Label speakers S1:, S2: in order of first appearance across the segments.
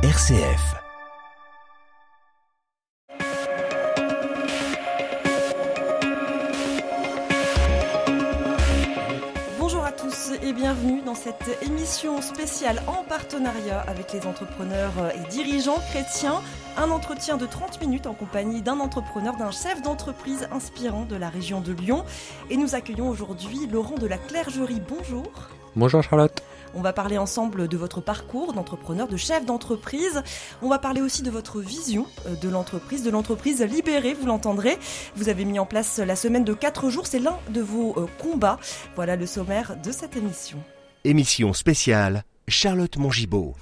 S1: RCF.
S2: Bonjour à tous et bienvenue dans cette émission spéciale en partenariat avec les entrepreneurs et dirigeants chrétiens. Un entretien de 30 minutes en compagnie d'un entrepreneur, d'un chef d'entreprise inspirant de la région de Lyon. Et nous accueillons aujourd'hui Laurent de la Clergerie. Bonjour.
S3: Bonjour Charlotte.
S2: On va parler ensemble de votre parcours d'entrepreneur, de chef d'entreprise. On va parler aussi de votre vision euh, de l'entreprise, de l'entreprise libérée, vous l'entendrez. Vous avez mis en place la semaine de 4 jours, c'est l'un de vos euh, combats. Voilà le sommaire de cette émission.
S1: Émission spéciale Charlotte Mongibaud.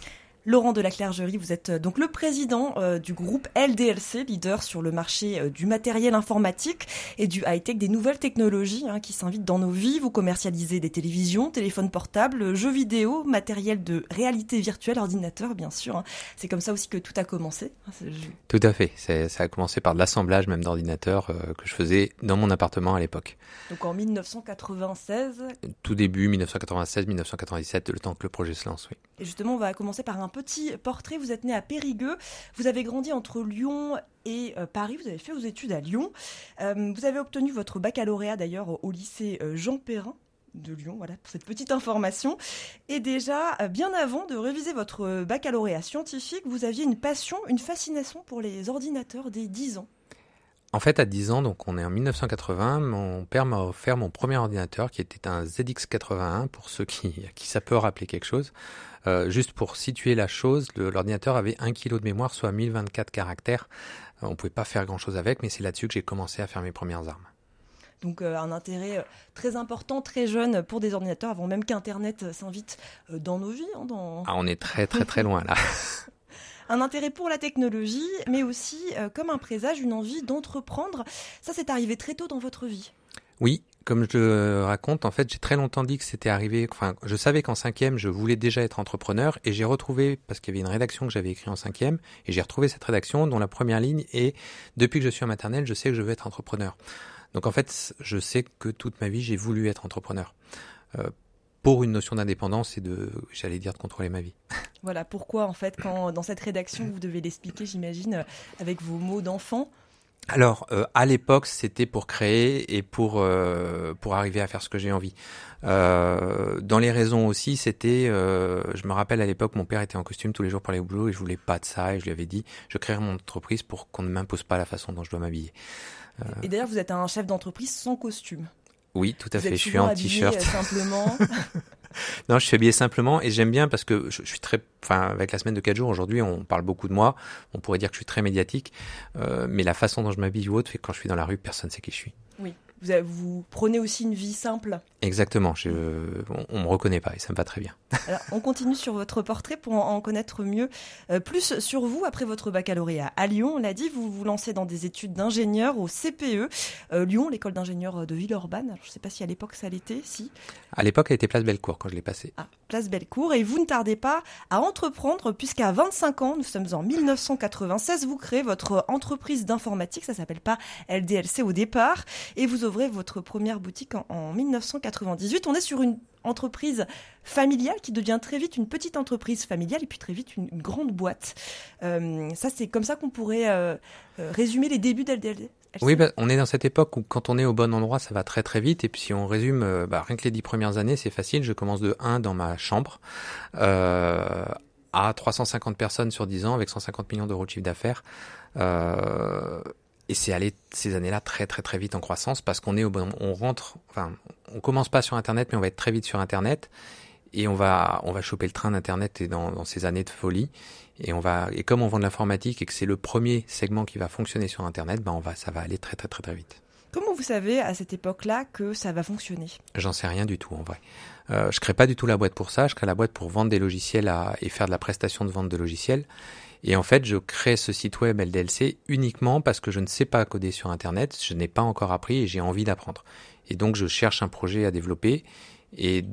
S2: Laurent de la Clergerie, vous êtes euh, donc le président euh, du groupe LDLC, leader sur le marché euh, du matériel informatique et du high-tech, des nouvelles technologies hein, qui s'invitent dans nos vies. Vous commercialisez des télévisions, téléphones portables, jeux vidéo, matériel de réalité virtuelle, ordinateur bien sûr. Hein. C'est comme ça aussi que tout a commencé.
S3: Hein, tout à fait. Ça a commencé par de l'assemblage même d'ordinateurs que je faisais dans mon appartement à l'époque.
S2: Donc en 1996
S3: Tout début 1996-1997, le temps que le projet se lance, oui.
S2: Et justement, on va commencer par un petit portrait. Vous êtes né à Périgueux. Vous avez grandi entre Lyon et euh, Paris. Vous avez fait vos études à Lyon. Euh, vous avez obtenu votre baccalauréat d'ailleurs au lycée euh, Jean Perrin de Lyon, voilà pour cette petite information. Et déjà, bien avant de réviser votre baccalauréat scientifique, vous aviez une passion, une fascination pour les ordinateurs dès 10 ans.
S3: En fait, à 10 ans, donc on est en 1980, mon père m'a offert mon premier ordinateur qui était un ZX81 pour ceux qui, à qui ça peut rappeler quelque chose. Euh, juste pour situer la chose, l'ordinateur avait 1 kg de mémoire, soit 1024 caractères. Euh, on ne pouvait pas faire grand-chose avec, mais c'est là-dessus que j'ai commencé à faire mes premières armes.
S2: Donc euh, un intérêt très important, très jeune pour des ordinateurs, avant même qu'Internet s'invite dans nos vies. Hein,
S3: ah, on est très très très loin là.
S2: un intérêt pour la technologie, mais aussi comme un présage, une envie d'entreprendre. Ça, c'est arrivé très tôt dans votre vie?
S3: Oui, comme je raconte, en fait, j'ai très longtemps dit que c'était arrivé. Enfin, je savais qu'en cinquième, je voulais déjà être entrepreneur, et j'ai retrouvé parce qu'il y avait une rédaction que j'avais écrite en cinquième, et j'ai retrouvé cette rédaction dont la première ligne est depuis que je suis en maternelle, je sais que je veux être entrepreneur. Donc en fait, je sais que toute ma vie, j'ai voulu être entrepreneur. Euh, pour une notion d'indépendance et de, j'allais dire, de contrôler ma vie.
S2: Voilà pourquoi, en fait, quand dans cette rédaction, vous devez l'expliquer, j'imagine, avec vos mots d'enfant,
S3: alors, euh, à l'époque, c'était pour créer et pour euh, pour arriver à faire ce que j'ai envie. Euh, dans les raisons aussi, c'était, je me rappelle à l'époque, mon père était en costume tous les jours pour aller au boulot et je voulais pas de ça et je lui avais dit, je créerai mon entreprise pour qu'on ne m'impose pas la façon dont je dois m'habiller.
S2: Et d'ailleurs, vous êtes un chef d'entreprise sans costume.
S3: Oui, tout à fait. Je suis en t-shirt.
S2: Simplement.
S3: non, je suis habillé simplement et j'aime bien parce que je, suis très, enfin, avec la semaine de 4 jours aujourd'hui, on parle beaucoup de moi. On pourrait dire que je suis très médiatique, euh, mais la façon dont je m'habille ou autre fait que quand je suis dans la rue, personne ne sait qui je suis.
S2: Vous, vous, prenez aussi une vie simple.
S3: Exactement. Je, on, ne me reconnaît pas et ça me va très bien.
S2: Alors, on continue sur votre portrait pour en, connaître mieux, euh, plus sur vous après votre baccalauréat à Lyon. On l'a dit, vous vous lancez dans des études d'ingénieur au CPE euh, Lyon, l'école d'ingénieur de Villeurbanne. Je ne sais pas si à l'époque ça l'était, si.
S3: À l'époque, elle était Place Bellecour quand je l'ai passée.
S2: Ah, Place Bellecour. Et vous ne tardez pas à entreprendre puisqu'à 25 ans, nous sommes en 1996, vous créez votre entreprise d'informatique. Ça s'appelle pas LDLC au départ et vous ouvrez votre première boutique en, 1998. On est sur une entreprise familiale qui devient très vite une petite entreprise familiale et puis très vite une, grande boîte. Euh, ça, c'est comme ça qu'on pourrait euh, euh, résumer les débuts d'LDLC.
S3: Oui, bah, on est dans cette époque où quand on est au bon endroit, ça va très très vite. Et puis si on résume, bah, rien que les dix premières années, c'est facile. Je commence de 1 dans ma chambre à 350 personnes sur 10 ans avec 150 millions d'euros de chiffre d'affaires et c'est allé ces années-là très très très vite en croissance parce qu'on est au bon, on rentre, enfin, on commence pas sur Internet, mais on va être très vite sur Internet et on va on va choper le train d'Internet et dans, dans ces années de folie et on va et comme on vend de l'informatique et que c'est le premier segment qui va fonctionner sur Internet, ben on va ça va aller très très très très vite.
S2: Comment vous savez à cette époque-là que ça va fonctionner?
S3: J'en sais rien du tout en vrai. Euh, je crée pas du tout la boîte pour ça. Je crée la boîte pour vendre des logiciels à, et faire de la prestation de vente de logiciels. Et en fait, je crée ce site web LDLC uniquement parce que je ne sais pas coder sur Internet, je n'ai pas encore appris et j'ai envie d'apprendre. Et donc, je cherche un projet à développer. Et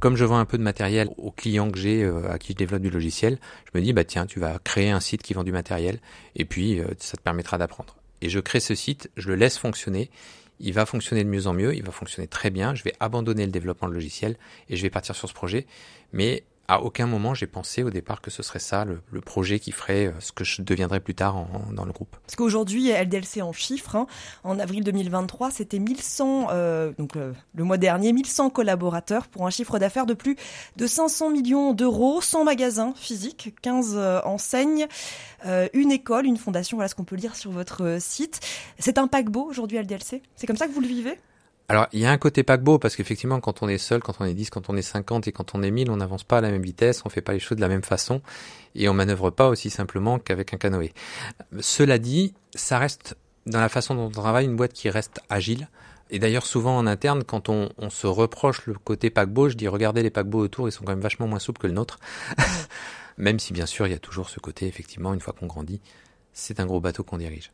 S3: comme je vends un peu de matériel aux clients que j'ai, euh, à qui je développe du logiciel, je me dis, bah tiens, tu vas créer un site qui vend du matériel et puis euh, ça te permettra d'apprendre. Et je crée ce site, je le laisse fonctionner. Il va fonctionner de mieux en mieux, il va fonctionner très bien. Je vais abandonner le développement de logiciel et je vais partir sur ce projet. Mais à aucun moment j'ai pensé au départ que ce serait ça le, projet qui ferait ce que je deviendrais plus tard dans le groupe.
S2: Parce qu'aujourd'hui, LDLC en chiffres, hein, en avril 2023, c'était 1100, euh, donc le mois dernier, 1100 collaborateurs pour un chiffre d'affaires de plus de 500 millions d'euros, 100 magasins physiques, 15 enseignes, une école, une fondation, voilà ce qu'on peut lire sur votre site. C'est un paquebot aujourd'hui LDLC C'est comme ça que vous le vivez?
S3: Alors, il y a un côté paquebot parce qu'effectivement, quand on est seul, quand on est 10, quand on est 50 et quand on est 1000, on n'avance pas à la même vitesse, on fait pas les choses de la même façon et on manœuvre pas aussi simplement qu'avec un canoë. Cela dit, ça reste dans la façon dont on travaille une boîte qui reste agile. Et d'ailleurs, souvent en interne, quand on, on, se reproche le côté paquebot, je dis regardez les paquebots autour, ils sont quand même vachement moins souples que le nôtre. même si bien sûr, il y a toujours ce côté, effectivement, une fois qu'on grandit, c'est un gros bateau qu'on dirige.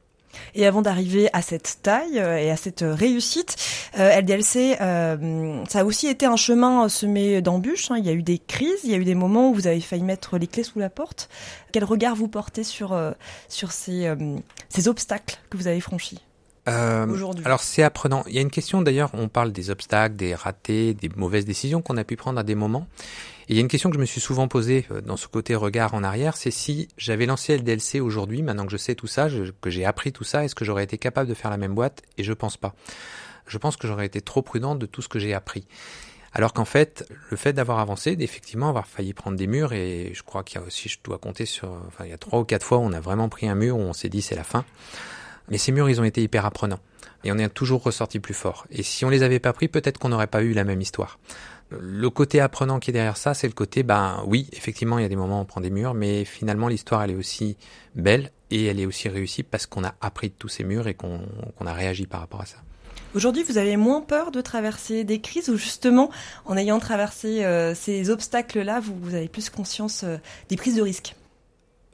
S2: Et avant d'arriver à cette taille euh, et à cette réussite, euh, LDLC, euh, ça a aussi été un chemin semé d'embûches. Hein. Il y a eu des crises, il y a eu des moments où vous avez failli mettre les clés sous la porte. Quel regard vous portez sur, sur ces, ces obstacles que vous avez franchis aujourd'hui?
S3: Alors c'est apprenant. Il y a une question d'ailleurs, on parle des obstacles, des ratés, des mauvaises décisions qu'on a pu prendre à des moments. Et il y a une question que je me suis souvent posée euh, dans ce côté regard en arrière, c'est si j'avais lancé LDLC aujourd'hui, maintenant que je sais tout ça, que j'ai appris tout ça, est-ce que j'aurais été capable de faire la même boîte? Et je pense pas. Je pense que j'aurais été trop prudent de tout ce que j'ai appris. Alors qu'en fait, le fait d'avoir avancé, d'effectivement avoir failli prendre des murs, et je crois qu'il y a aussi, je dois compter sur, enfin, il y a trois ou quatre fois où on a vraiment pris un mur où on s'est dit c'est la fin. Mais ces murs, ils ont été hyper apprenants. Et on est toujours ressorti plus fort. Et si on les avait pas pris, peut-être qu'on n'aurait pas eu la même histoire le côté apprenant qui est derrière ça, c'est le côté, ben oui, effectivement, il y a des moments où on prend des murs, mais finalement l'histoire, elle est aussi belle et elle est aussi réussie parce qu'on a appris de tous ces murs et qu'on a réagi par rapport à ça.
S2: Aujourd'hui, vous avez moins peur de traverser des crises ou justement, en ayant traversé euh, ces obstacles-là, vous, avez plus conscience euh, des prises de risques?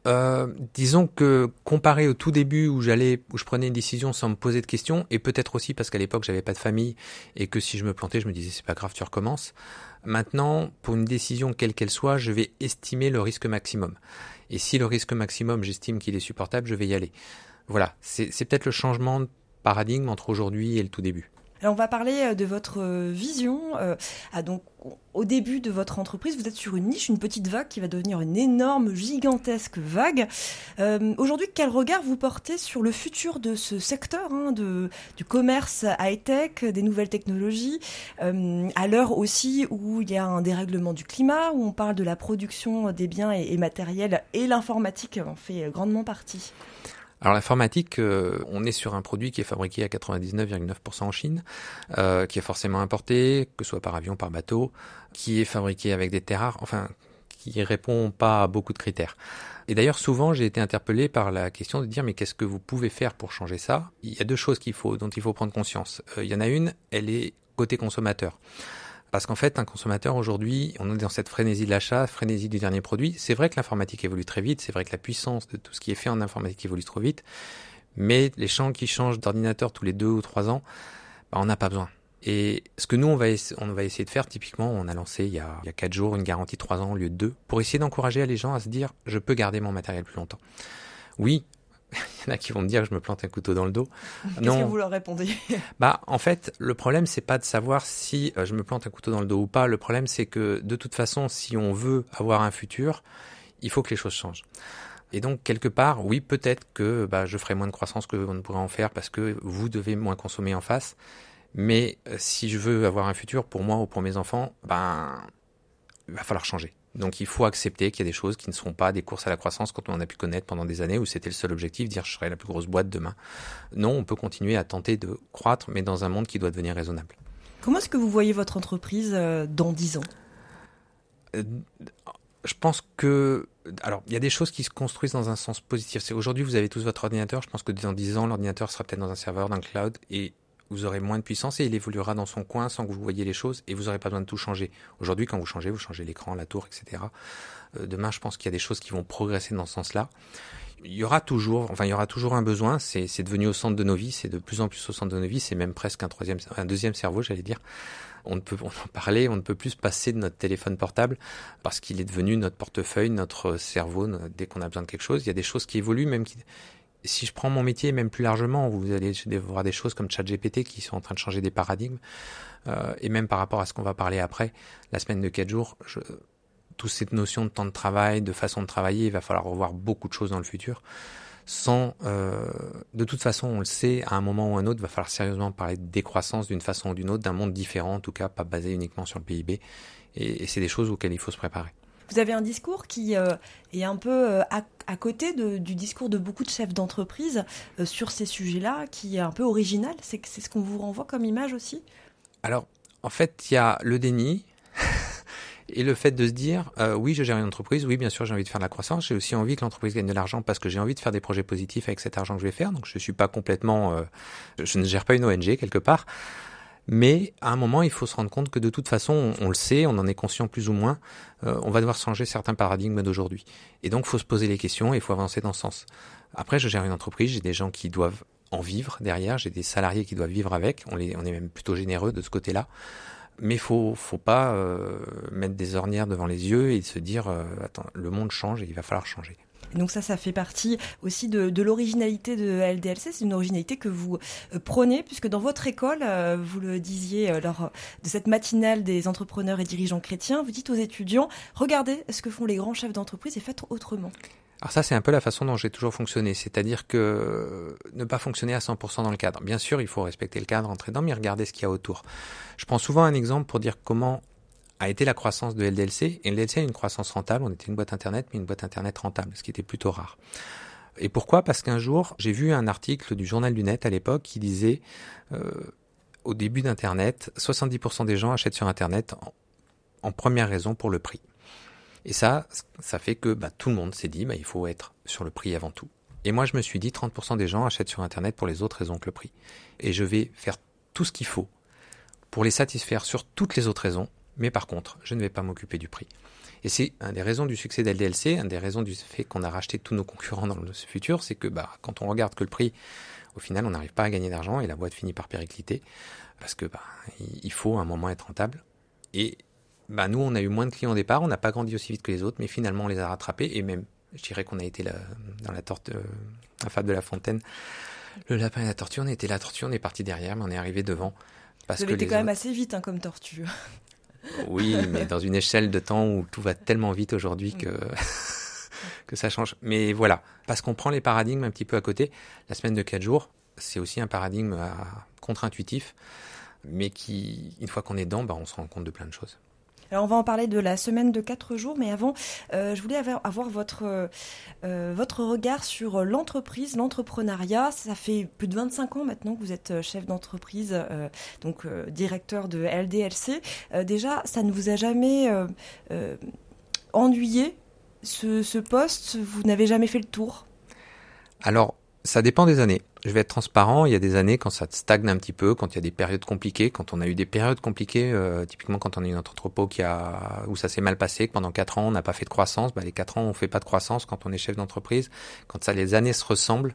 S3: Euh, disons que comparé au tout début où j'allais, où je prenais une décision sans me poser de questions, et peut-être aussi parce qu'à l'époque j'avais pas de famille et que si je me plantais, je me disais c'est pas grave, tu recommences. Maintenant, pour une décision quelle qu'elle soit, je vais estimer le risque maximum. Et si le risque maximum, j'estime qu'il est supportable, je vais y aller. Voilà, c'est peut-être le changement de paradigme entre aujourd'hui et le tout début.
S2: Alors on va parler euh, de votre euh, vision. Euh, ah, donc, au début de votre entreprise, vous êtes sur une niche, une petite vague qui va devenir une énorme, gigantesque vague. Aujourd'hui, quel regard vous portez sur le futur de ce secteur hein, de, du commerce high-tech, des nouvelles technologies, à l'heure aussi où il y a un dérèglement du climat, où on parle de la production des biens et matériels, et l'informatique en fait grandement partie?
S3: Alors l'informatique, euh, on est sur un produit qui est fabriqué à 99,9% en Chine, euh, qui est forcément importé, que ce soit par avion, par bateau, qui est fabriqué avec des terres rares, enfin, qui répond pas à beaucoup de critères. Et d'ailleurs, souvent, j'ai été interpellé par la question de dire mais qu'est-ce que vous pouvez faire pour changer ça? Il y a deux choses qu'il faut, dont il faut prendre conscience. Euh, il y en a une, elle est côté consommateur. Parce qu'en fait, un consommateur aujourd'hui, on est dans cette frénésie de l'achat, frénésie du dernier produit. C'est vrai que l'informatique évolue très vite, c'est vrai que la puissance de tout ce qui est fait en informatique évolue trop vite, mais les champs qui changent d'ordinateur tous les deux ou trois ans, bah, on n'a pas besoin. Et ce que nous, on va, essayer de faire, typiquement, on a lancé il y a, il y a quatre jours une garantie de trois ans au lieu de deux, pour essayer d'encourager les gens à se dire, je peux garder mon matériel plus longtemps. Oui, il y en a qui vont me dire que je me plante un couteau dans le dos.
S2: Qu'est-ce que vous leur répondez?
S3: Bah, en fait, le problème c'est pas de savoir si euh, je me plante un couteau dans le dos ou pas. Le problème c'est que de toute façon, si on veut avoir un futur, il faut que les choses changent. Et donc quelque part, oui, peut-être que bah, je ferai moins de croissance que on ne pourrait en faire parce que vous devez moins consommer en face. Mais euh, si je veux avoir un futur pour moi ou pour mes enfants, ben, il va falloir changer. Donc il faut accepter qu'il y a des choses qui ne seront pas des courses à la croissance quand on a pu connaître pendant des années où c'était le seul objectif, dire je serai la plus grosse boîte demain. Non, on peut continuer à tenter de croître, mais dans un monde qui doit devenir raisonnable.
S2: Comment est-ce que vous voyez votre entreprise euh, dans 10 ans?
S3: Euh, Je pense que... Alors, il y a des choses qui se construisent dans un sens positif. C'est aujourd'hui, vous avez tous votre ordinateur. Je pense que dans 10 ans, l'ordinateur sera peut-être dans un serveur, dans le cloud, et vous aurez moins de puissance et il évoluera dans son coin sans que vous voyez les choses et vous n'aurez pas besoin de tout changer. Aujourd'hui, quand vous changez, vous changez l'écran, la tour, etc. Euh, demain, je pense qu'il y a des choses qui vont progresser dans ce sens-là. Il y aura toujours, enfin, il y aura toujours un besoin. C'est, devenu au centre de nos vies. C'est de plus en plus au centre de nos vies. C'est même presque un troisième, un deuxième cerveau, j'allais dire. On ne peut, on en parler, on ne peut plus se passer de notre téléphone portable parce qu'il est devenu notre portefeuille, notre cerveau. Dès qu'on a besoin de quelque chose, il y a des choses qui évoluent, même qui, si je prends mon métier même plus largement, vous allez voir des choses comme ChatGPT qui sont en train de changer des paradigmes, euh, et même par rapport à ce qu'on va parler après, la semaine de 4 jours, je, toutes ces notions de temps de travail, de façon de travailler, il va falloir revoir beaucoup de choses dans le futur. Sans, euh, de toute façon, on le sait, à un moment ou un autre, il va falloir sérieusement parler de décroissance d'une façon ou d'une autre, d'un monde différent, en tout cas pas basé uniquement sur le PIB. Et c'est des choses auxquelles il faut se préparer.
S2: Vous avez un discours qui euh, est un peu euh, à, côté du discours de beaucoup de chefs d'entreprise euh, sur ces sujets-là, qui est un peu original. C'est ce qu'on vous renvoie comme image aussi?
S3: Alors, en fait, il y a le déni. Et le fait de se dire, oui, je gère une entreprise, oui, bien sûr, j'ai envie de faire de la croissance, j'ai aussi envie que l'entreprise gagne de l'argent parce que j'ai envie de faire des projets positifs avec cet argent que je vais faire. Donc, je suis pas complètement, je ne gère pas une ONG quelque part. Mais à un moment, il faut se rendre compte que de toute façon, on, le sait, on en est conscient plus ou moins, euh, on va devoir changer certains paradigmes d'aujourd'hui. Et donc, il faut se poser les questions et il faut avancer dans ce sens. Après, je gère une entreprise, j'ai des gens qui doivent en vivre derrière, j'ai des salariés qui doivent vivre avec, on, les, on est même plutôt généreux de ce côté-là. Mais faut, faut pas euh, mettre des ornières devant les yeux et se dire, euh, attends, le monde change et il va falloir changer.
S2: Donc ça, ça fait partie aussi de, l'originalité de LDLC. C'est une originalité que vous euh, prenez, puisque dans votre école, euh, vous le disiez euh, lors de cette matinale des entrepreneurs et dirigeants chrétiens, vous dites aux étudiants, regardez ce que font les grands chefs d'entreprise et faites autrement.
S3: Alors ça, c'est un peu la façon dont j'ai toujours fonctionné, c'est-à-dire que ne pas fonctionner à 100% dans le cadre. Bien sûr, il faut respecter le cadre, entrer dedans, mais regarder ce qu'il y a autour. Je prends souvent un exemple pour dire comment a été la croissance de LDLC. Et LDLC a une croissance rentable. On était une boîte internet, mais une boîte internet rentable, ce qui était plutôt rare. Et pourquoi? Parce qu'un jour, j'ai vu un article du journal du net à l'époque qui disait euh, au début d'Internet, 70% des gens achètent sur Internet en, première raison pour le prix. Et ça, ça fait que bah, tout le monde s'est dit, bah, il faut être sur le prix avant tout. Et moi, je me suis dit, 30% des gens achètent sur Internet pour les autres raisons que le prix. Et je vais faire tout ce qu'il faut pour les satisfaire sur toutes les autres raisons mais par contre, je ne vais pas m'occuper du prix. Et c'est une des raisons du succès d'LDLC, une des raisons du fait qu'on a racheté tous nos concurrents dans le futur, c'est que bah, quand on regarde que le prix, au final, on n'arrive pas à gagner d'argent et la boîte finit par péricliter, parce que bah, il faut un moment être rentable. Et bah, nous, on a eu moins de clients au départ, on n'a pas grandi aussi vite que les autres, mais finalement, on les a rattrapés, et même, je dirais qu'on a été dans la torte, euh, la fable de la fontaine, le lapin et la tortue, on était la tortue, on est parti derrière, mais on est arrivé devant.
S2: Parce Vous avez été quand autres... même assez vite hein, comme tortue.
S3: Oui, mais dans une échelle de temps où tout va tellement vite aujourd'hui que que ça change. Mais voilà, parce qu'on prend les paradigmes un petit peu à côté. La semaine de 4 jours, c'est aussi un paradigme contre-intuitif, mais qui, une fois qu'on est dedans, bah, on se rend compte de plein de choses.
S2: Alors on va en parler de la semaine de 4 jours, mais avant, euh, je voulais avoir, votre, euh, votre regard sur l'entreprise, l'entrepreneuriat. Ça fait plus de 25 ans maintenant que vous êtes chef d'entreprise, euh, donc directeur de LDLC. déjà, ça ne vous a jamais ennuyé ce, ce poste? Vous n'avez jamais fait le tour?
S3: Alors, ça dépend des années. Je vais être transparent. Il y a des années quand ça stagne un petit peu, quand il y a des périodes compliquées, quand on a eu des périodes compliquées, euh, typiquement quand on a eu notre entrepôt qui a où ça s'est mal passé, que pendant quatre ans on n'a pas fait de croissance. Bah, les quatre ans on fait pas de croissance quand on est chef d'entreprise. Quand ça les années se ressemblent,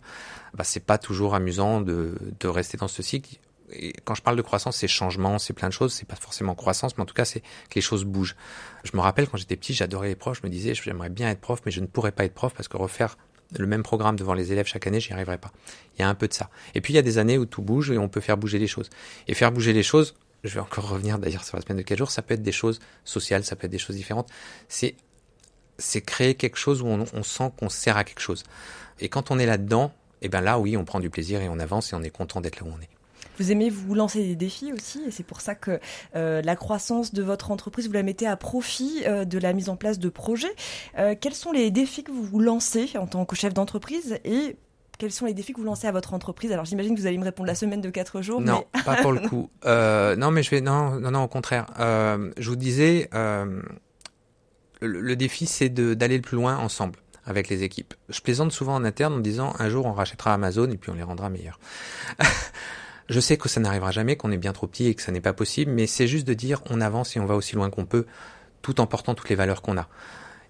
S3: bah, c'est pas toujours amusant de, de rester dans ce cycle. Et quand je parle de croissance, c'est changement, c'est plein de choses. C'est pas forcément croissance, mais en tout cas, c'est que les choses bougent. Je me rappelle quand j'étais petit, j'adorais les profs. Je me disais, j'aimerais bien être prof, mais je ne pourrais pas être prof parce que refaire le même programme devant les élèves chaque année, j'y arriverai pas. Il y a un peu de ça. Et puis il y a des années où tout bouge et on peut faire bouger les choses. Et faire bouger les choses, je vais encore revenir d'ailleurs sur la semaine de 4 jours, ça peut être des choses sociales, ça peut être des choses différentes. C'est créer quelque chose où on, on sent qu'on sert à quelque chose. Et quand on est là-dedans, et eh ben là oui, on prend du plaisir et on avance et on est content d'être là où on est.
S2: Vous aimez vous lancer des défis aussi, et c'est pour ça que euh, la croissance de votre entreprise, vous la mettez à profit euh, de la mise en place de projets. Euh, quels sont les défis que vous vous lancez en tant que chef d'entreprise et quels sont les défis que vous lancez à votre entreprise? Alors j'imagine que vous allez me répondre la semaine de 4 jours.
S3: Non,
S2: mais...
S3: pas pour le coup. Non, mais je vais non, non, non, au contraire. Je vous disais, le, le, défi, c'est d'aller le plus loin ensemble avec les équipes. Je plaisante souvent en interne en disant un jour on rachètera Amazon et puis on les rendra meilleurs. Je sais que ça n'arrivera jamais, qu'on est bien trop petit et que ça n'est pas possible, mais c'est juste de dire on avance et on va aussi loin qu'on peut, tout en portant toutes les valeurs qu'on a.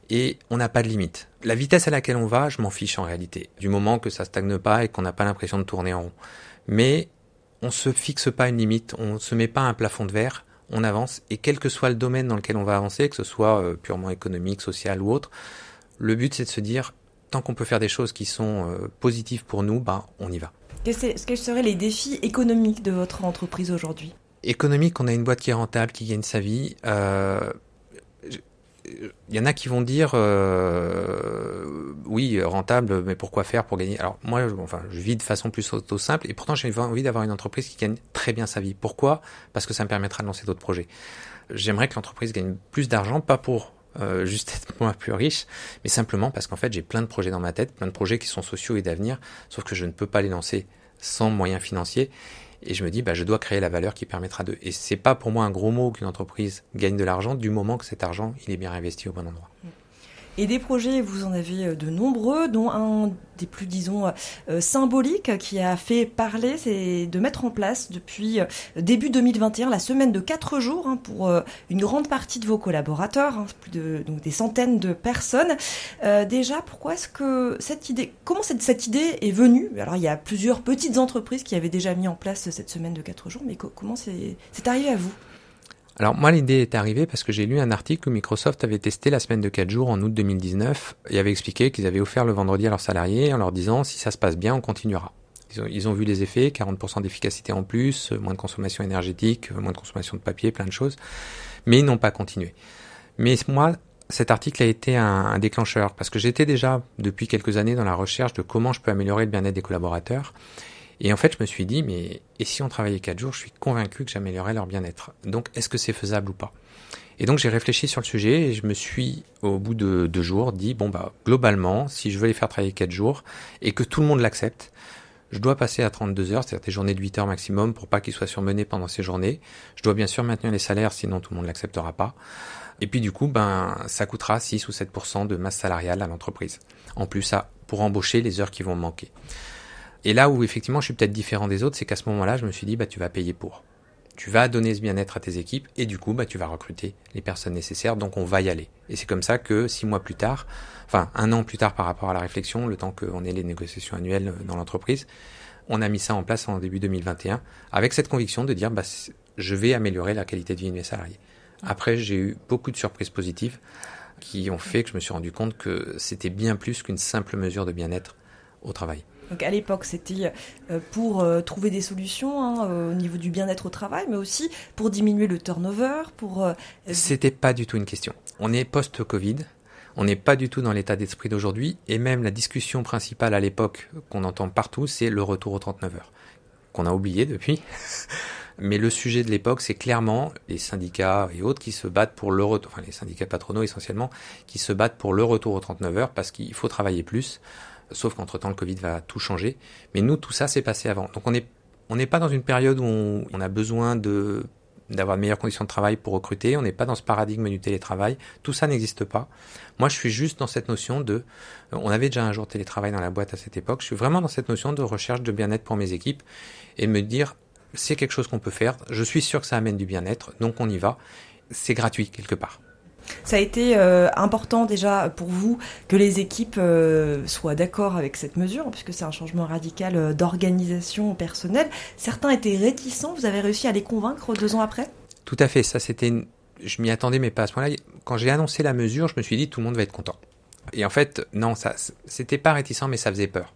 S3: Et on n'a pas de limite. La vitesse à laquelle on va, je m'en fiche en réalité, du moment que ça stagne pas et qu'on n'a pas l'impression de tourner en rond. Mais on se fixe pas une limite, on se met pas un plafond de verre, on avance et quel que soit le domaine dans lequel on va avancer, que ce soit euh, purement économique, social ou autre, le but c'est de se dire tant qu'on peut faire des choses qui sont euh, positives pour nous, bah on y va.
S2: Quels seraient les défis économiques de votre entreprise aujourd'hui?
S3: Économique, on a une boîte qui est rentable, qui gagne sa vie. Euh, il y en a qui vont dire euh, oui rentable, mais pourquoi faire pour gagner? Alors moi, je, enfin, je vis de façon plus auto simple et pourtant j'ai envie d'avoir une entreprise qui gagne très bien sa vie. Pourquoi? Parce que ça me permettra de lancer d'autres projets. J'aimerais que l'entreprise gagne plus d'argent, pas pour euh, juste être moins plus riche, mais simplement parce qu'en fait j'ai plein de projets dans ma tête, plein de projets qui sont sociaux et d'avenir, sauf que je ne peux pas les lancer sans moyens financiers. Et je me dis, bah, je dois créer la valeur qui permettra de. Et c'est pas pour moi un gros mot qu'une entreprise gagne de l'argent du moment que cet argent il est bien investi au bon endroit. Mm.
S2: Et des projets, vous en avez euh, de nombreux, dont un des plus, disons, euh, symboliques qui a fait parler, c'est de mettre en place depuis euh, début 2021 la semaine de 4 jours hein, pour une grande partie de vos collaborateurs, hein, plus de, donc des centaines de personnes. déjà, pourquoi est-ce que cette idée, comment cette, idée est venue? Alors, il y a plusieurs petites entreprises qui avaient déjà mis en place cette semaine de 4 jours, mais comment c'est arrivé à vous?
S3: Alors moi l'idée est arrivée parce que j'ai lu un article où Microsoft avait testé la semaine de 4 jours en août 2019 et avait expliqué qu'ils avaient offert le vendredi à leurs salariés en leur disant si ça se passe bien on continuera. Ils ont, ils ont vu les effets, 40% d'efficacité en plus, moins de consommation énergétique, moins de consommation de papier, plein de choses, mais ils n'ont pas continué. Mais moi, cet article a été un, un déclencheur parce que j'étais déjà depuis quelques années dans la recherche de comment je peux améliorer le bien-être des collaborateurs et en fait, je me suis dit, mais et si on travaillait quatre jours, je suis convaincu que j'améliorerais leur bien-être. Donc, est-ce que c'est faisable ou pas? Et donc, j'ai réfléchi sur le sujet et je me suis, au bout de deux jours, dit, bon, bah, globalement, si je veux les faire travailler quatre jours et que tout le monde l'accepte, je dois passer à 32 heures, c'est-à-dire des journées de 8 heures maximum pour pas qu'ils soient surmenés pendant ces journées. Je dois bien sûr maintenir les salaires, sinon tout le monde l'acceptera pas. Et puis du coup, ben, ça coûtera 6 ou 7% de masse salariale à l'entreprise. En plus, ça, pour embaucher les heures qui vont manquer. Et là où effectivement je suis peut-être différent des autres, c'est qu'à ce moment-là, je me suis dit, bah, tu vas payer pour. Tu vas donner ce bien-être à tes équipes et du coup, bah, tu vas recruter les personnes nécessaires, donc on va y aller. Et c'est comme ça que six mois plus tard, enfin un an plus tard par rapport à la réflexion, le temps qu'on ait les négociations annuelles dans l'entreprise, on a mis ça en place en début 2021 avec cette conviction de dire, bah, je vais améliorer la qualité de vie de mes salariés. Après, j'ai eu beaucoup de surprises positives qui ont fait que je me suis rendu compte que c'était bien plus qu'une simple mesure de bien-être au travail.
S2: Donc à l'époque, c'était euh, pour euh, trouver des solutions hein, euh, au niveau du bien-être au travail, mais aussi pour diminuer le turnover, pour...
S3: C'était pas du tout une question. On est post-Covid, on n'est pas du tout dans l'état d'esprit d'aujourd'hui, et même la discussion principale à l'époque qu'on entend partout, c'est le retour aux 39 heures, qu'on a oublié depuis. Mais le sujet de l'époque, c'est clairement les syndicats et autres qui se battent pour le retour, enfin les syndicats patronaux essentiellement, qui se battent pour le retour aux 39 heures parce qu'il faut travailler plus sauf qu'entre-temps, le Covid va tout changer. Mais nous, tout ça s'est passé avant. Donc on n'est pas dans une période où on, a besoin d'avoir de meilleures conditions de travail pour recruter, on n'est pas dans ce paradigme du télétravail, tout ça n'existe pas. Moi, je suis juste dans cette notion de, on avait déjà un jour télétravail dans la boîte à cette époque, je suis vraiment dans cette notion de recherche de bien-être pour mes équipes et me dire, c'est quelque chose qu'on peut faire, je suis sûr que ça amène du bien-être, donc on y va, c'est gratuit quelque part.
S2: Ça a été euh, important déjà pour vous que les équipes euh, soient d'accord avec cette mesure, puisque c'est un changement radical euh, d'organisation personnelle. Certains étaient réticents, vous avez réussi à les convaincre deux ans après?
S3: Tout à fait, ça c'était... Je m'y attendais, mais pas à ce moment-là. Quand j'ai annoncé la mesure, je me suis dit tout le monde va être content. Et en fait, non, ça, c'était pas réticent, mais ça faisait peur.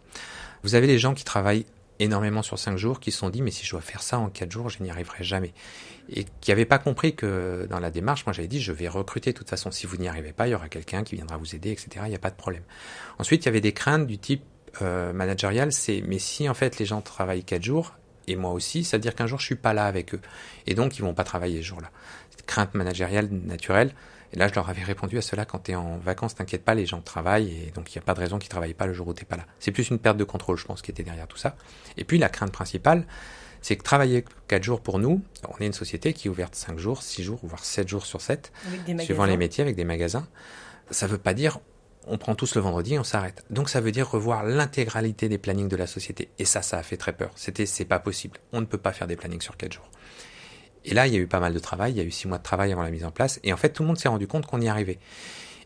S3: Vous avez les gens qui travaillent énormément sur cinq jours qui se sont dit mais si je dois faire ça en quatre jours, je n'y arriverai jamais. Et qui n'avaient pas compris que dans la démarche, moi j'avais dit je vais recruter de toute façon. Si vous n'y arrivez pas, il y aura quelqu'un qui viendra vous aider, etc. Il n'y a pas de problème. Ensuite, il y avait des craintes du type euh, managérial, c'est mais si en fait les gens travaillent quatre jours et moi aussi, ça veut dire qu'un jour je suis pas là avec eux et donc ils vont pas travailler ce jour-là. Crainte managériale naturelle. Et là, je leur avais répondu à cela quand tu es en vacances, t'inquiète pas, les gens travaillent et donc il n'y a pas de raison qu'ils travaillent pas le jour où t'es pas là. C'est plus une perte de contrôle, je pense, qui était derrière tout ça. Et puis la crainte principale, c'est que travailler 4 jours pour nous, on est une société qui est ouverte 5 jours, 6 jours, voire 7 jours sur 7, suivant les métiers avec des magasins. Ça veut pas dire on prend tous le vendredi et on s'arrête. Donc ça veut dire revoir l'intégralité des plannings de la société. Et ça, ça a fait très peur. C'était, c'est pas possible. On ne peut pas faire des plannings sur 4 jours. Et là, il y a eu pas mal de travail, il y a eu six mois de travail avant la mise en place, et en fait, tout le monde s'est rendu compte qu'on y arrivait.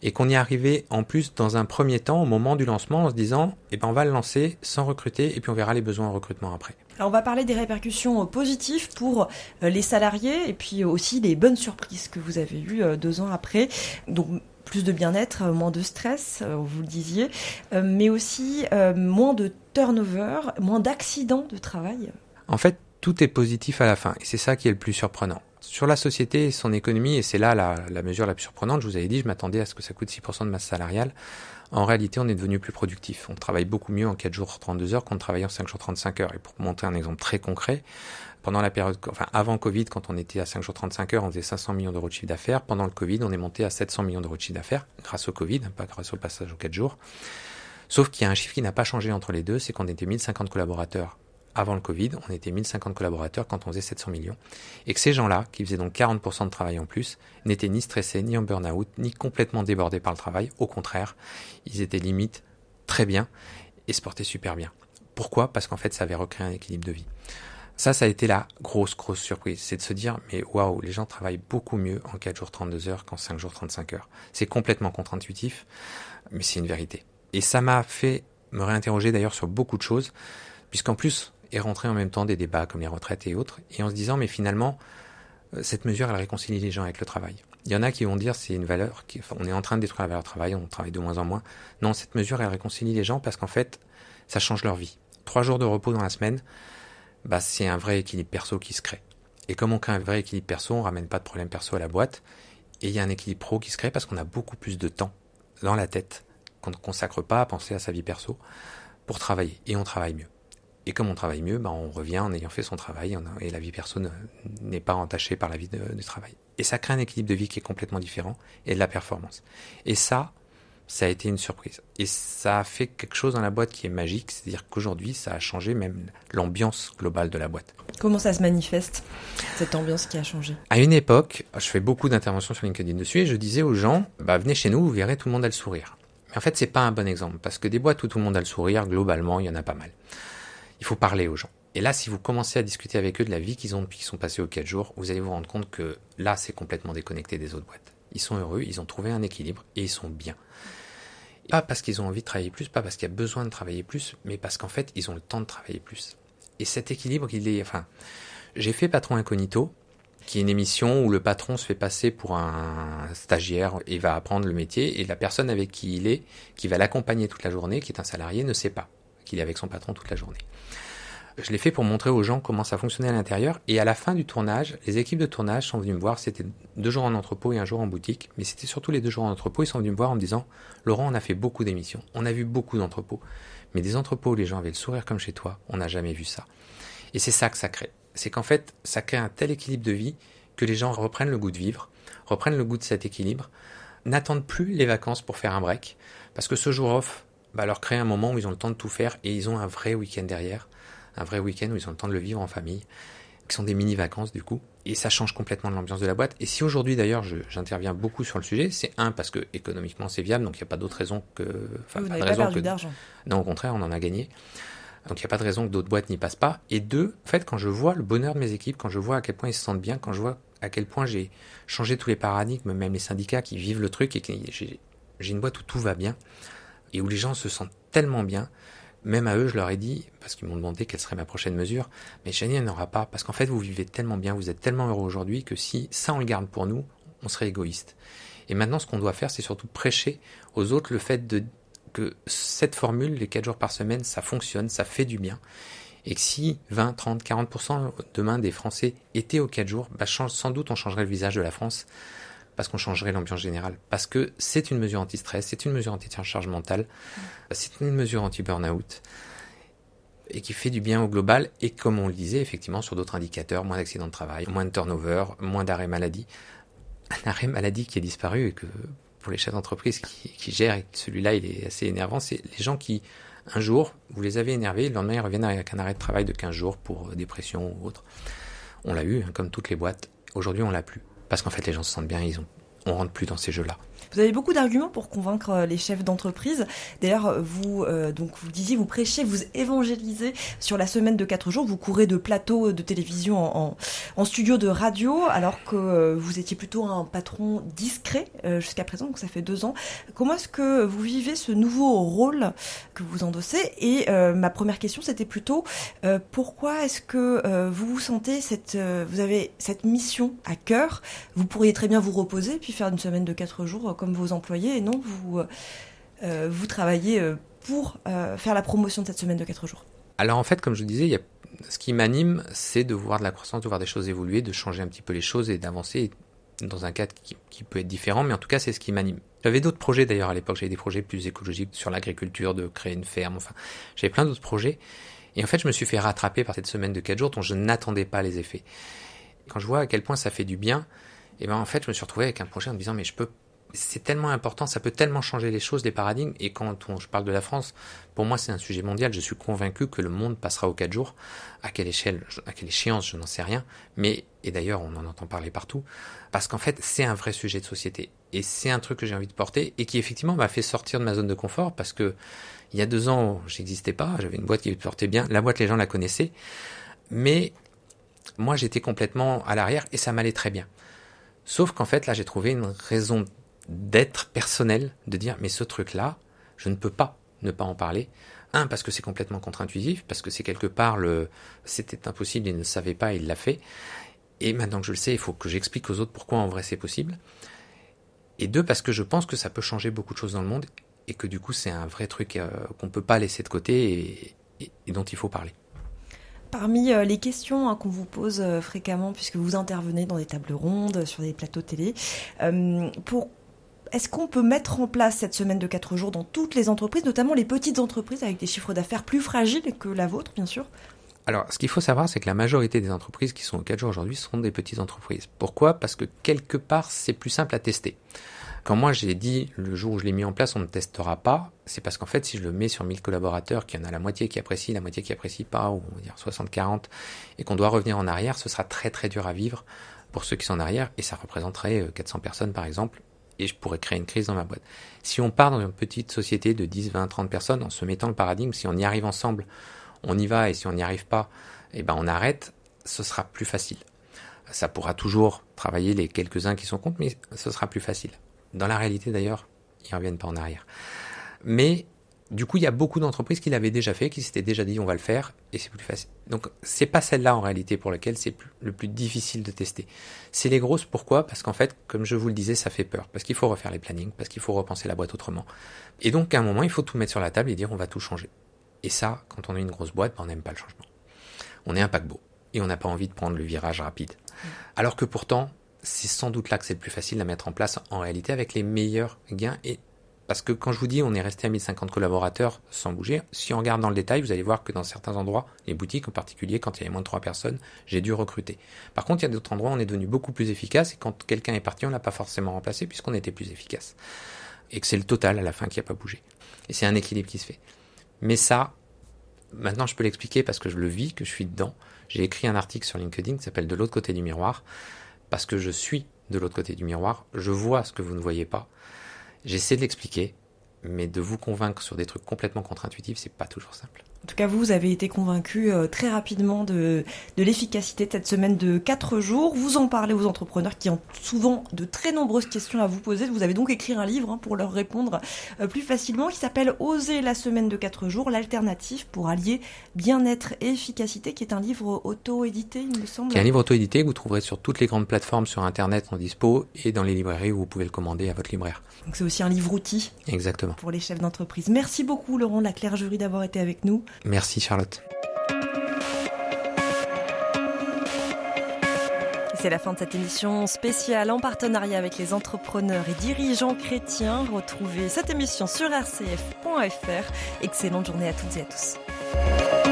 S3: Et qu'on y arrivait en plus dans un premier temps, au moment du lancement, en se disant, eh ben, on va le lancer sans recruter, et puis on verra les besoins en recrutement après.
S2: On va parler des répercussions positives pour euh, les salariés, et puis aussi les bonnes surprises que vous avez eues euh, deux ans après. Donc plus de bien-être, moins de stress, euh, vous le disiez, mais aussi moins de turnover, moins d'accidents de travail.
S3: En fait, tout est positif à la fin. Et c'est ça qui est le plus surprenant. Sur la société et son économie, et c'est là la, la, mesure la plus surprenante, je vous avais dit, je m'attendais à ce que ça coûte 6% de masse salariale. En réalité, on est devenu plus productif. On travaille beaucoup mieux en 4 jours 32 heures qu'en travaillant en 5 jours 35 heures. Et pour montrer un exemple très concret, pendant la période, enfin avant Covid, quand on était à 5 jours 35 heures, on faisait 500 millions d'euros de chiffre d'affaires. Pendant le Covid, on est monté à 700 millions d'euros de chiffre d'affaires, grâce au Covid, pas grâce au passage aux 4 jours. Sauf qu'il y a un chiffre qui n'a pas changé entre les deux, c'est qu'on était 1050 collaborateurs avant le Covid, on était 1050 collaborateurs quand on faisait 700 millions. Et que ces gens-là, qui faisaient donc 40% de travail en plus, n'étaient ni stressés, ni en burn-out, ni complètement débordés par le travail. Au contraire, ils étaient limite très bien et se portaient super bien. Pourquoi? Parce qu'en fait, ça avait recréé un équilibre de vie. Ça, ça a été la grosse, grosse surprise. C'est de se dire, mais waouh, les gens travaillent beaucoup mieux en 4 jours 32 heures qu'en 5 jours 35 heures. C'est complètement contre-intuitif, mais c'est une vérité. Et ça m'a fait me réinterroger d'ailleurs sur beaucoup de choses, puisqu'en plus, est rentré en même temps des débats comme les retraites et autres, et en se disant, mais finalement, euh, cette mesure, elle réconcilie les gens avec le travail. Il y en a qui vont dire c'est une valeur, on est en train de détruire la valeur travail, on travaille de moins en moins. Non, cette mesure, elle réconcilie les gens parce qu'en fait, ça change leur vie. Trois jours de repos dans la semaine, bah, c'est un vrai équilibre perso qui se crée. Et comme on crée un vrai équilibre perso, on ramène pas de problème perso à la boîte, et il y a un équilibre pro qui se crée parce qu'on a beaucoup plus de temps dans la tête qu'on ne consacre pas à penser à sa vie perso pour travailler, et on travaille mieux. Et comme on travaille mieux, bah, on revient en ayant fait son travail et la vie perso n'est pas entachée par la vie du travail. Et ça crée un équilibre de vie qui est complètement différent et de la performance. Et ça, ça a été une surprise. Et ça a fait quelque chose dans la boîte qui est magique, c'est-à-dire qu'aujourd'hui, ça a changé même l'ambiance globale de la boîte.
S2: Comment ça se manifeste, cette ambiance qui a changé?
S3: À une époque, je fais beaucoup d'interventions sur LinkedIn dessus et je disais aux gens, bah, venez chez nous, vous verrez, tout le monde a le sourire. Mais en fait, c'est pas un bon exemple, parce que des boîtes où tout le monde a le sourire, globalement, il y en a pas mal. Il faut parler aux gens. Et là, si vous commencez à discuter avec eux de la vie qu'ils ont depuis qu'ils sont passés aux 4 jours, vous allez vous rendre compte que là, c'est complètement déconnecté des autres boîtes. Ils sont heureux, ils ont trouvé un équilibre et ils sont bien. Pas parce qu'ils ont envie de travailler plus, pas parce qu'il y a besoin de travailler plus, mais parce qu'en fait, ils ont le temps de travailler plus. Et cet équilibre, il est, enfin, j'ai fait Patron Incognito, qui est une émission où le patron se fait passer pour un stagiaire et va apprendre le métier, et la personne avec qui il est, qui va l'accompagner toute la journée, qui est un salarié, ne sait pas qu'il est avec son patron toute la journée. Je l'ai fait pour montrer aux gens comment ça fonctionnait à l'intérieur. Et à la fin du tournage, les équipes de tournage sont venues me voir. C'était deux jours en entrepôt et un jour en boutique. Mais c'était surtout les deux jours en entrepôt. Ils sont venus me voir en me disant, Laurent, on a fait beaucoup d'émissions. On a vu beaucoup d'entrepôts. Mais des entrepôts où les gens avaient le sourire comme chez toi, on n'a jamais vu ça. Et c'est ça que ça crée. C'est qu'en fait, ça crée un tel équilibre de vie que les gens reprennent le goût de vivre, reprennent le goût de cet équilibre, n'attendent plus les vacances pour faire un break. Parce que ce jour off, bah, leur créer un moment où ils ont le temps de tout faire et ils ont un vrai week-end derrière, un vrai week-end où ils ont le temps de le vivre en famille, qui sont des mini-vacances du coup. Et ça change complètement l'ambiance de la boîte. Et si aujourd'hui d'ailleurs j'interviens beaucoup sur le sujet, c'est un parce que économiquement c'est viable, donc il n'y a pas d'autre raison que.
S2: Enfin, pas de raison que. d'argent.
S3: Non, au contraire, on en a gagné. Donc il n'y a pas de raison que d'autres boîtes n'y passent pas. Et deux, en fait, quand je vois le bonheur de mes équipes, quand je vois à quel point ils se sentent bien, quand je vois à quel point j'ai changé tous les paradigmes, même les syndicats qui vivent le truc et que j'ai une boîte où tout va bien, et où les gens se sentent tellement bien. Même à eux, je leur ai dit, parce qu'ils m'ont demandé quelle serait ma prochaine mesure, mais Chani, n'aura pas, parce qu'en fait, vous vivez tellement bien, vous êtes tellement heureux aujourd'hui que si ça, on le garde pour nous, on serait égoïste. Et maintenant, ce qu'on doit faire, c'est surtout prêcher aux autres le fait de, que cette formule, les 4 jours par semaine, ça fonctionne, ça fait du bien. Et que si 20, 30, 40% demain des Français étaient aux 4 jours, bah, sans doute on changerait le visage de la France parce qu'on changerait l'ambiance générale. Parce que c'est une mesure anti-stress, c'est une mesure anti-charge mentale, c'est une mesure anti-burnout et qui fait du bien au global et comme on le disait effectivement sur d'autres indicateurs, moins d'accidents de travail, moins de turnover, moins d'arrêt maladie. Un arrêt maladie qui a disparu et que pour les chefs d'entreprise qui, gèrent, et celui-là il est assez énervant, c'est les gens qui un jour, vous les avez énervés, le lendemain ils reviennent avec un arrêt de travail de 15 jours pour dépression ou autre. On l'a eu, hein, comme toutes les boîtes. Aujourd'hui, on l'a plus parce qu'en fait les gens se sentent bien, ils ont, on rentre plus dans ces jeux-là.
S2: Vous avez beaucoup d'arguments pour convaincre euh, les chefs d'entreprise. D'ailleurs, vous euh, donc vous disiez, vous prêchez, vous évangélisez sur la semaine de 4 jours. Vous courez de plateau de télévision en, en, studio de radio, alors que euh, vous étiez plutôt un patron discret jusqu'à présent. Donc ça fait deux ans. Comment est-ce que vous vivez ce nouveau rôle que vous endossez? Et ma première question, c'était plutôt pourquoi est-ce que vous vous sentez cette, vous avez cette mission à cœur? Vous pourriez très bien vous reposer puis faire une semaine de 4 jours comme vos employés et non, vous, euh, euh, vous travaillez euh, pour faire la promotion de cette semaine de 4 jours.
S3: Alors en fait, comme je disais, il y a ce qui m'anime, c'est de voir de la croissance, de voir des choses évoluer, de changer un petit peu les choses et d'avancer dans un cadre qui, peut être différent, mais en tout cas, c'est ce qui m'anime. J'avais d'autres projets d'ailleurs à l'époque, j'avais des projets plus écologiques sur l'agriculture, de créer une ferme, enfin, j'avais plein d'autres projets. Et en fait, je me suis fait rattraper par cette semaine de 4 jours dont je n'attendais pas les effets. Quand je vois à quel point ça fait du bien, et ben en fait, je me suis retrouvé avec un projet en me disant mais je peux c'est tellement important, ça peut tellement changer les choses, les paradigmes. Et quand on, je parle de la France, pour moi, c'est un sujet mondial. Je suis convaincu que le monde passera aux quatre jours. À quelle échelle, à quelle échéance, je n'en sais rien. Mais, et d'ailleurs, on en entend parler partout. Parce qu'en fait, c'est un vrai sujet de société. Et c'est un truc que j'ai envie de porter et qui, effectivement, m'a fait sortir de ma zone de confort parce que il y a deux ans, j'existais pas. J'avais une boîte qui portait bien. La boîte, les gens la connaissaient. Mais, moi, j'étais complètement à l'arrière et ça m'allait très bien. Sauf qu'en fait, là, j'ai trouvé une raison d'être personnel, de dire mais ce truc-là, je ne peux pas ne pas en parler. Un, parce que c'est complètement contre-intuitif, parce que c'est quelque part le c'était impossible, il ne savait pas, il l'a fait. Et maintenant que je le sais, il faut que j'explique aux autres pourquoi en vrai c'est possible. Et deux, parce que je pense que ça peut changer beaucoup de choses dans le monde et que du coup c'est un vrai truc euh, qu'on ne peut pas laisser de côté et, dont il faut parler.
S2: Parmi euh, les questions hein, qu'on vous pose euh, fréquemment, puisque vous intervenez dans des tables rondes, sur des plateaux télé, pour est-ce qu'on peut mettre en place cette semaine de 4 jours dans toutes les entreprises, notamment les petites entreprises avec des chiffres d'affaires plus fragiles que la vôtre, bien sûr?
S3: Alors, ce qu'il faut savoir, c'est que la majorité des entreprises qui sont aux 4 jours aujourd'hui sont des petites entreprises. Pourquoi? Parce que quelque part, c'est plus simple à tester. Quand moi j'ai dit le jour où je l'ai mis en place, on ne testera pas, c'est parce qu'en fait, si je le mets sur 1000 collaborateurs, qu'il y en a la moitié qui apprécie, la moitié qui apprécie pas, ou on va dire 60-40, et qu'on doit revenir en arrière, ce sera très très dur à vivre pour ceux qui sont en arrière, et ça représenterait 400 euh, personnes par exemple, je pourrais créer une crise dans ma boîte. Si on part dans une petite société de 10, 20, 30 personnes en se mettant le paradigme, si on y arrive ensemble, on y va et si on n'y arrive pas, eh ben on arrête, ce sera plus facile. Ça pourra toujours travailler les quelques-uns qui sont contre, mais ce sera plus facile. Dans la réalité d'ailleurs, ils reviennent pas en arrière. Mais du coup, il y a beaucoup d'entreprises qui l'avaient déjà fait, qui s'étaient déjà dit on va le faire, et c'est plus facile. Donc, c'est pas celle-là en réalité pour laquelle c'est le plus difficile de tester. C'est les grosses. Pourquoi? Parce qu'en fait, comme je vous le disais, ça fait peur. Parce qu'il faut refaire les plannings, parce qu'il faut repenser la boîte autrement. Et donc, à un moment, il faut tout mettre sur la table et dire on va tout changer. Et ça, quand on a une grosse boîte, ben, on n'aime pas le changement. On est un paquebot et on n'a pas envie de prendre le virage rapide. Alors que pourtant, c'est sans doute là que c'est le plus facile à mettre en place en réalité avec les meilleurs gains et parce que quand je vous dis on est resté à 1050 collaborateurs sans bouger, si on regarde dans le détail, vous allez voir que dans certains endroits, les boutiques en particulier, quand il y avait moins de 3 personnes, j'ai dû recruter. Par contre, il y a d'autres endroits où on est devenu beaucoup plus efficace et quand quelqu'un est parti, on l'a pas forcément remplacé puisqu'on était plus efficace. Et que c'est le total à la fin qui n'a pas bougé. Et c'est un équilibre qui se fait. Mais ça, maintenant je peux l'expliquer parce que je le vis, que je suis dedans. J'ai écrit un article sur LinkedIn qui s'appelle De l'autre côté du miroir parce que je suis de l'autre côté du miroir, je vois ce que vous ne voyez pas. J'essaie de l'expliquer, mais de vous convaincre sur des trucs complètement contre-intuitifs, c'est pas toujours simple.
S2: En tout cas, vous, vous avez été convaincu euh, très rapidement de, de l'efficacité de cette semaine de 4 jours. Vous en parlez aux entrepreneurs qui ont souvent de très nombreuses questions à vous poser. Vous avez donc écrit un livre hein, pour leur répondre euh, plus facilement qui s'appelle Oser la semaine de 4 jours, l'alternative pour allier bien-être et efficacité, qui est un livre auto-édité, il me semble.
S3: Qui est un livre auto-édité que vous trouverez sur toutes les grandes plateformes sur Internet en dispo et dans les librairies où vous pouvez le commander à votre libraire.
S2: Donc c'est aussi un livre outil.
S3: Exactement.
S2: Pour les chefs d'entreprise. Merci beaucoup Laurent Laclaire Jury d'avoir été avec nous.
S3: Merci Charlotte.
S2: C'est la fin de cette émission spéciale en partenariat avec les entrepreneurs et dirigeants chrétiens. Retrouvez cette émission sur rcf.fr. Excellente journée à toutes et à tous.